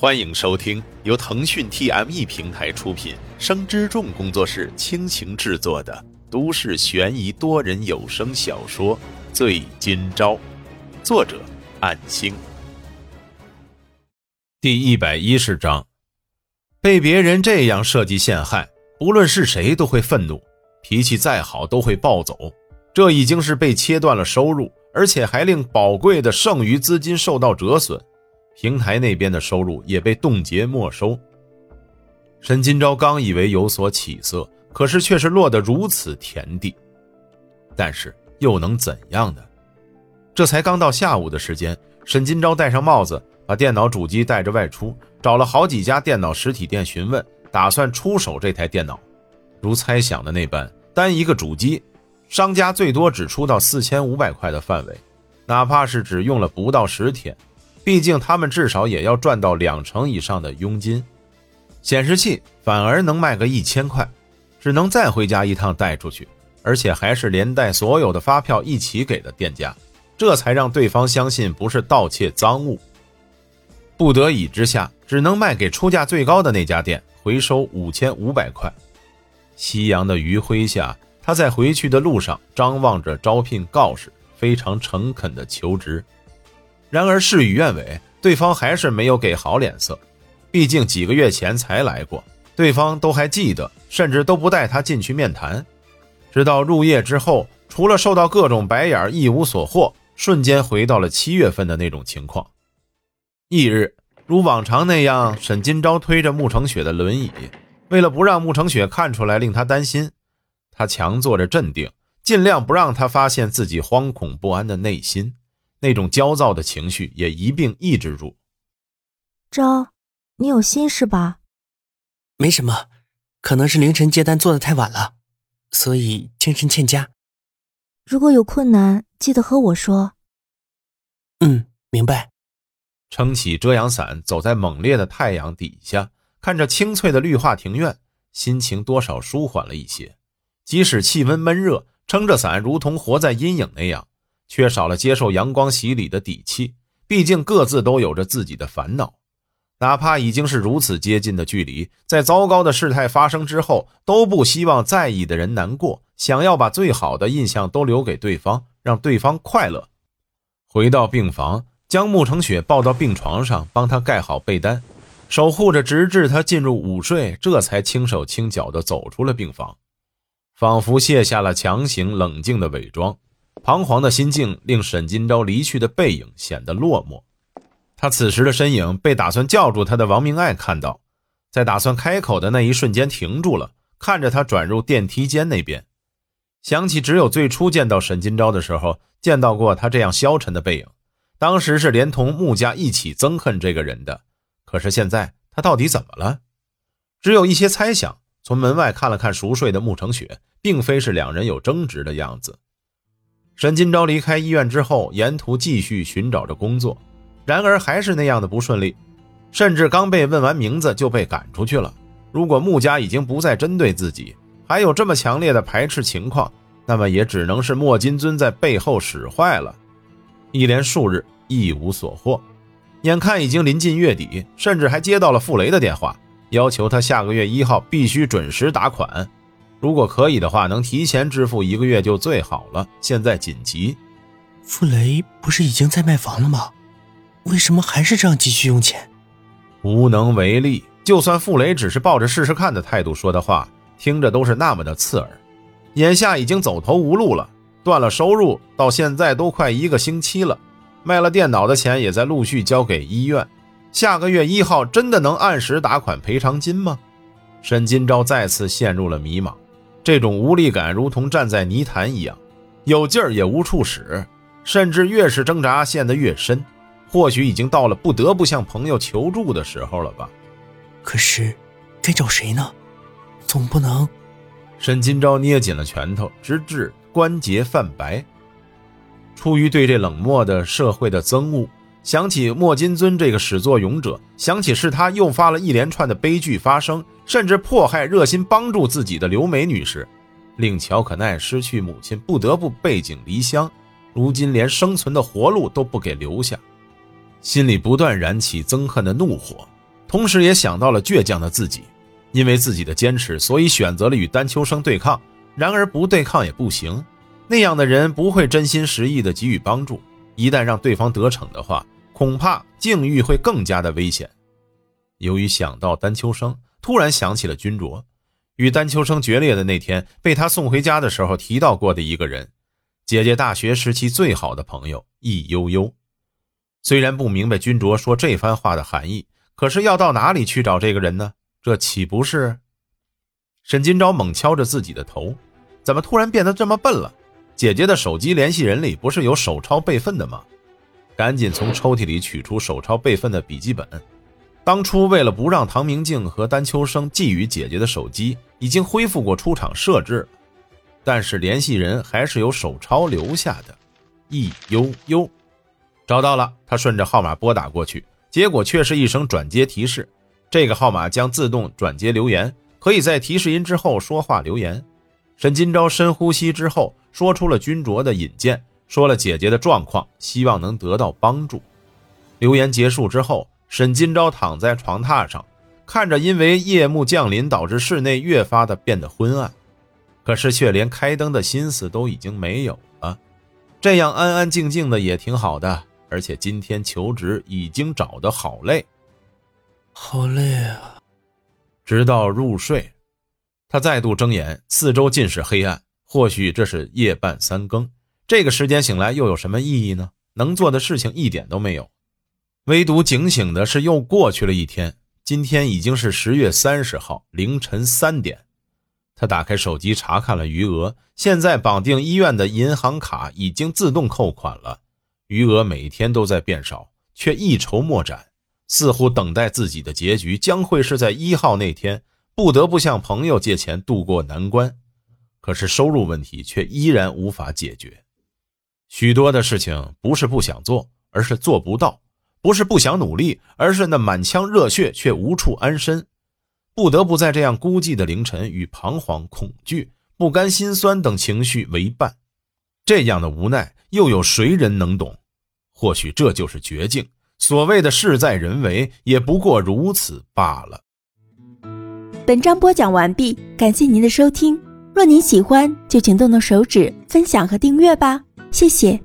欢迎收听由腾讯 TME 平台出品、生之众工作室倾情制作的都市悬疑多人有声小说《醉今朝》，作者：暗星。第一百一十章，被别人这样设计陷害，不论是谁都会愤怒，脾气再好都会暴走。这已经是被切断了收入，而且还令宝贵的剩余资金受到折损。平台那边的收入也被冻结没收。沈金钊刚以为有所起色，可是却是落得如此田地。但是又能怎样呢？这才刚到下午的时间，沈金钊戴上帽子，把电脑主机带着外出，找了好几家电脑实体店询问，打算出手这台电脑。如猜想的那般，单一个主机，商家最多只出到四千五百块的范围，哪怕是只用了不到十天。毕竟他们至少也要赚到两成以上的佣金，显示器反而能卖个一千块，只能再回家一趟带出去，而且还是连带所有的发票一起给的店家，这才让对方相信不是盗窃赃物。不得已之下，只能卖给出价最高的那家店，回收五千五百块。夕阳的余晖下，他在回去的路上张望着招聘告示，非常诚恳的求职。然而事与愿违，对方还是没有给好脸色。毕竟几个月前才来过，对方都还记得，甚至都不带他进去面谈。直到入夜之后，除了受到各种白眼，一无所获，瞬间回到了七月份的那种情况。翌日，如往常那样，沈金钊推着穆成雪的轮椅，为了不让穆成雪看出来令他担心，他强作着镇定，尽量不让他发现自己惶恐不安的内心。那种焦躁的情绪也一并抑制住。昭，你有心事吧？没什么，可能是凌晨接单做的太晚了，所以精神欠佳。如果有困难，记得和我说。嗯，明白。撑起遮阳伞，走在猛烈的太阳底下，看着清脆的绿化庭院，心情多少舒缓了一些。即使气温闷热，撑着伞如同活在阴影那样。缺少了接受阳光洗礼的底气，毕竟各自都有着自己的烦恼，哪怕已经是如此接近的距离，在糟糕的事态发生之后，都不希望在意的人难过，想要把最好的印象都留给对方，让对方快乐。回到病房，将慕成雪抱到病床上，帮她盖好被单，守护着直至她进入午睡，这才轻手轻脚地走出了病房，仿佛卸下了强行冷静的伪装。彷徨的心境令沈金钊离去的背影显得落寞。他此时的身影被打算叫住他的王明爱看到，在打算开口的那一瞬间停住了，看着他转入电梯间那边，想起只有最初见到沈金钊的时候见到过他这样消沉的背影，当时是连同穆家一起憎恨这个人的。可是现在他到底怎么了？只有一些猜想。从门外看了看熟睡的穆成雪，并非是两人有争执的样子。沈金钊离开医院之后，沿途继续寻找着工作，然而还是那样的不顺利，甚至刚被问完名字就被赶出去了。如果穆家已经不再针对自己，还有这么强烈的排斥情况，那么也只能是莫金尊在背后使坏了。一连数日一无所获，眼看已经临近月底，甚至还接到了傅雷的电话，要求他下个月一号必须准时打款。如果可以的话，能提前支付一个月就最好了。现在紧急。傅雷不是已经在卖房了吗？为什么还是这样急需用钱？无能为力。就算傅雷只是抱着试试看的态度说的话，听着都是那么的刺耳。眼下已经走投无路了，断了收入，到现在都快一个星期了。卖了电脑的钱也在陆续交给医院。下个月一号真的能按时打款赔偿金吗？沈金钊再次陷入了迷茫。这种无力感如同站在泥潭一样，有劲儿也无处使，甚至越是挣扎陷得越深。或许已经到了不得不向朋友求助的时候了吧？可是，该找谁呢？总不能……沈金钊捏紧了拳头，直至关节泛白。出于对这冷漠的社会的憎恶，想起莫金尊这个始作俑者，想起是他诱发了一连串的悲剧发生。甚至迫害热心帮助自己的刘梅女士，令乔可奈失去母亲，不得不背井离乡，如今连生存的活路都不给留下，心里不断燃起憎恨的怒火。同时也想到了倔强的自己，因为自己的坚持，所以选择了与丹秋生对抗。然而不对抗也不行，那样的人不会真心实意的给予帮助，一旦让对方得逞的话，恐怕境遇会更加的危险。由于想到丹秋生，突然想起了君卓，与丹秋生决裂的那天，被他送回家的时候提到过的一个人，姐姐大学时期最好的朋友易悠悠。虽然不明白君卓说这番话的含义，可是要到哪里去找这个人呢？这岂不是？沈金钊猛敲着自己的头。怎么突然变得这么笨了？姐姐的手机联系人里不是有手抄备份的吗？赶紧从抽屉里取出手抄备份的笔记本。当初为了不让唐明镜和丹秋生觊觎姐姐的手机，已经恢复过出厂设置，但是联系人还是有手抄留下的。易悠悠，找到了。他顺着号码拨打过去，结果却是一声转接提示。这个号码将自动转接留言，可以在提示音之后说话留言。沈金钊深呼吸之后，说出了君卓的引荐，说了姐姐的状况，希望能得到帮助。留言结束之后，沈金钊躺在床榻上，看着因为夜幕降临导致室内越发的变得昏暗，可是却连开灯的心思都已经没有了。这样安安静静的也挺好的，而且今天求职已经找得好累，好累啊，直到入睡。他再度睁眼，四周尽是黑暗。或许这是夜半三更，这个时间醒来又有什么意义呢？能做的事情一点都没有，唯独警醒的是又过去了一天。今天已经是十月三十号凌晨三点。他打开手机查看了余额，现在绑定医院的银行卡已经自动扣款了，余额每天都在变少，却一筹莫展，似乎等待自己的结局将会是在一号那天。不得不向朋友借钱渡过难关，可是收入问题却依然无法解决。许多的事情不是不想做，而是做不到；不是不想努力，而是那满腔热血却无处安身。不得不在这样孤寂的凌晨，与彷徨、恐惧、不甘心酸等情绪为伴。这样的无奈，又有谁人能懂？或许这就是绝境。所谓的事在人为，也不过如此罢了。本章播讲完毕，感谢您的收听。若您喜欢，就请动动手指分享和订阅吧，谢谢。